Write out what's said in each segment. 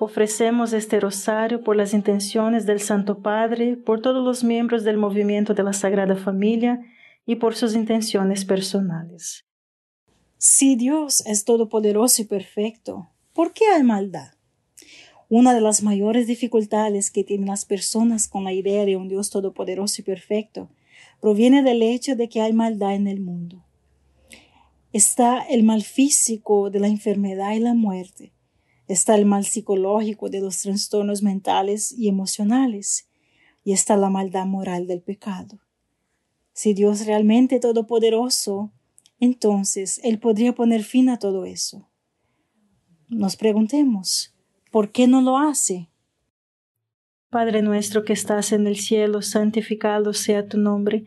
Ofrecemos este rosario por las intenciones del Santo Padre, por todos los miembros del movimiento de la Sagrada Familia y por sus intenciones personales. Si Dios es todopoderoso y perfecto, ¿por qué hay maldad? Una de las mayores dificultades que tienen las personas con la idea de un Dios todopoderoso y perfecto proviene del hecho de que hay maldad en el mundo. Está el mal físico de la enfermedad y la muerte, está el mal psicológico de los trastornos mentales y emocionales, y está la maldad moral del pecado. Si Dios realmente todopoderoso, entonces Él podría poner fin a todo eso. Nos preguntemos, ¿por qué no lo hace? Padre nuestro que estás en el cielo, santificado sea tu nombre,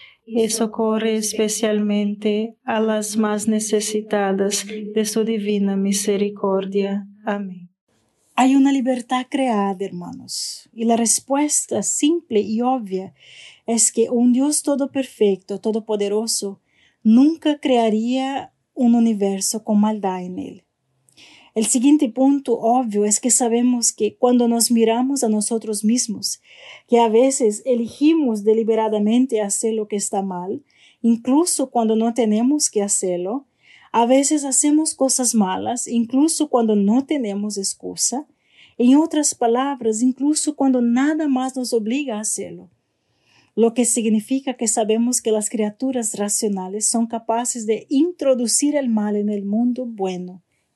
y socorre especialmente a las más necesitadas de su divina misericordia. Amén. Hay una libertad creada, hermanos, y la respuesta simple y obvia es que un Dios todo perfecto, todopoderoso, nunca crearía un universo con maldad en él. El siguiente punto obvio es que sabemos que cuando nos miramos a nosotros mismos, que a veces elegimos deliberadamente hacer lo que está mal, incluso cuando no tenemos que hacerlo, a veces hacemos cosas malas, incluso cuando no tenemos excusa, en otras palabras, incluso cuando nada más nos obliga a hacerlo lo que significa que sabemos que las criaturas racionales son capaces de introducir el mal en el mundo bueno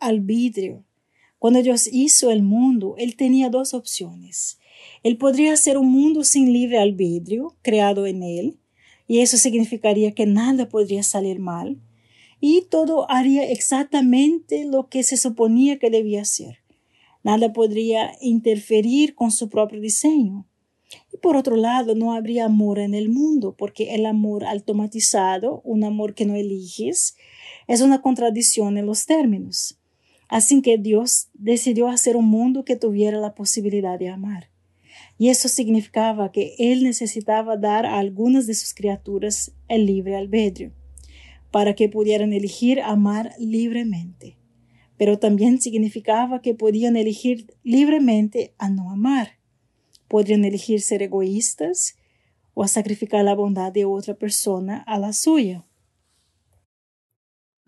albedrío. Cuando Dios hizo el mundo, Él tenía dos opciones. Él podría hacer un mundo sin libre albedrío, creado en Él, y eso significaría que nada podría salir mal, y todo haría exactamente lo que se suponía que debía hacer. Nada podría interferir con su propio diseño. Y por otro lado, no habría amor en el mundo, porque el amor automatizado, un amor que no eliges, es una contradicción en los términos. Así que Dios decidió hacer un mundo que tuviera la posibilidad de amar. Y eso significaba que Él necesitaba dar a algunas de sus criaturas el libre albedrío, para que pudieran elegir amar libremente. Pero también significaba que podían elegir libremente a no amar. Podrían elegir ser egoístas o a sacrificar la bondad de otra persona a la suya.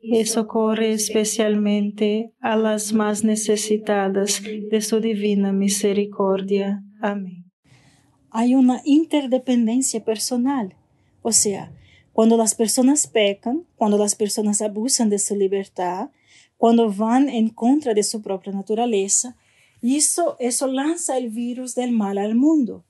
y socorre especialmente a las más necesitadas de su divina misericordia. Amén. Hay una interdependencia personal, o sea, cuando las personas pecan, cuando las personas abusan de su libertad, cuando van en contra de su propia naturaleza, y eso, eso lanza el virus del mal al mundo.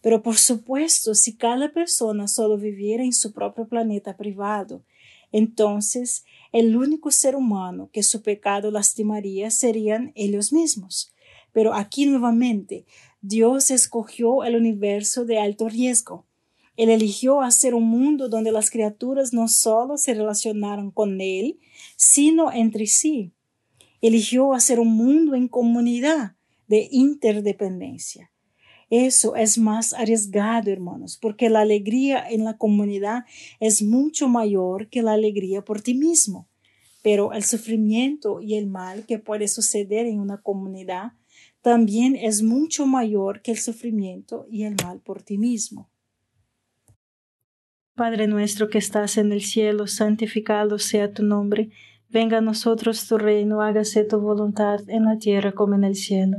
Pero por supuesto, si cada persona solo viviera en su propio planeta privado, entonces el único ser humano que su pecado lastimaría serían ellos mismos. Pero aquí nuevamente, Dios escogió el universo de alto riesgo. Él eligió hacer un mundo donde las criaturas no solo se relacionaron con Él, sino entre sí. Eligió hacer un mundo en comunidad de interdependencia. Eso es más arriesgado, hermanos, porque la alegría en la comunidad es mucho mayor que la alegría por ti mismo. Pero el sufrimiento y el mal que puede suceder en una comunidad también es mucho mayor que el sufrimiento y el mal por ti mismo. Padre nuestro que estás en el cielo, santificado sea tu nombre. Venga a nosotros tu reino, hágase tu voluntad en la tierra como en el cielo.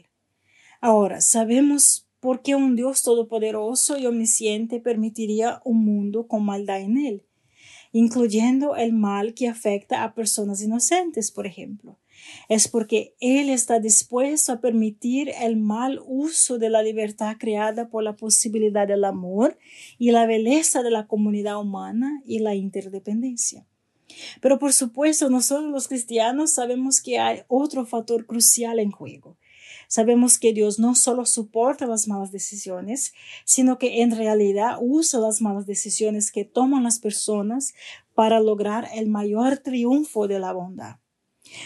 Ahora, sabemos por qué un Dios todopoderoso y omnisciente permitiría un mundo con maldad en él, incluyendo el mal que afecta a personas inocentes, por ejemplo es porque Él está dispuesto a permitir el mal uso de la libertad creada por la posibilidad del amor y la belleza de la comunidad humana y la interdependencia. Pero por supuesto, nosotros los cristianos sabemos que hay otro factor crucial en juego. Sabemos que Dios no solo soporta las malas decisiones, sino que en realidad usa las malas decisiones que toman las personas para lograr el mayor triunfo de la bondad.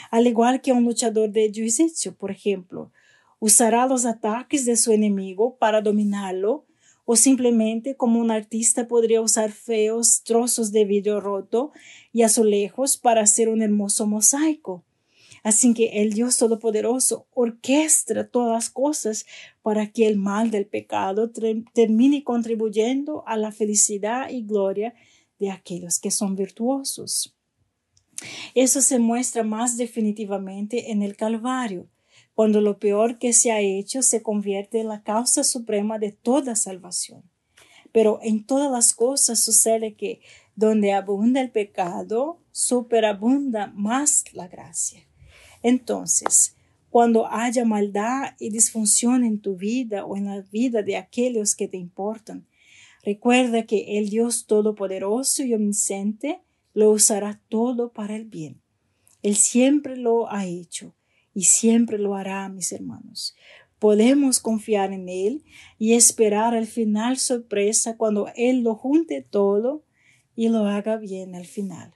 Al igual que un luchador de jiu-jitsu, por ejemplo, usará los ataques de su enemigo para dominarlo, o simplemente como un artista podría usar feos trozos de vidrio roto y azulejos para hacer un hermoso mosaico. Así que el Dios Todopoderoso orquestra todas las cosas para que el mal del pecado termine contribuyendo a la felicidad y gloria de aquellos que son virtuosos. Eso se muestra más definitivamente en el Calvario, cuando lo peor que se ha hecho se convierte en la causa suprema de toda salvación. Pero en todas las cosas sucede que donde abunda el pecado, superabunda más la gracia. Entonces, cuando haya maldad y disfunción en tu vida o en la vida de aquellos que te importan, recuerda que el Dios Todopoderoso y Omnisciente lo usará todo para el bien. Él siempre lo ha hecho y siempre lo hará, mis hermanos. Podemos confiar en Él y esperar al final sorpresa cuando Él lo junte todo y lo haga bien al final.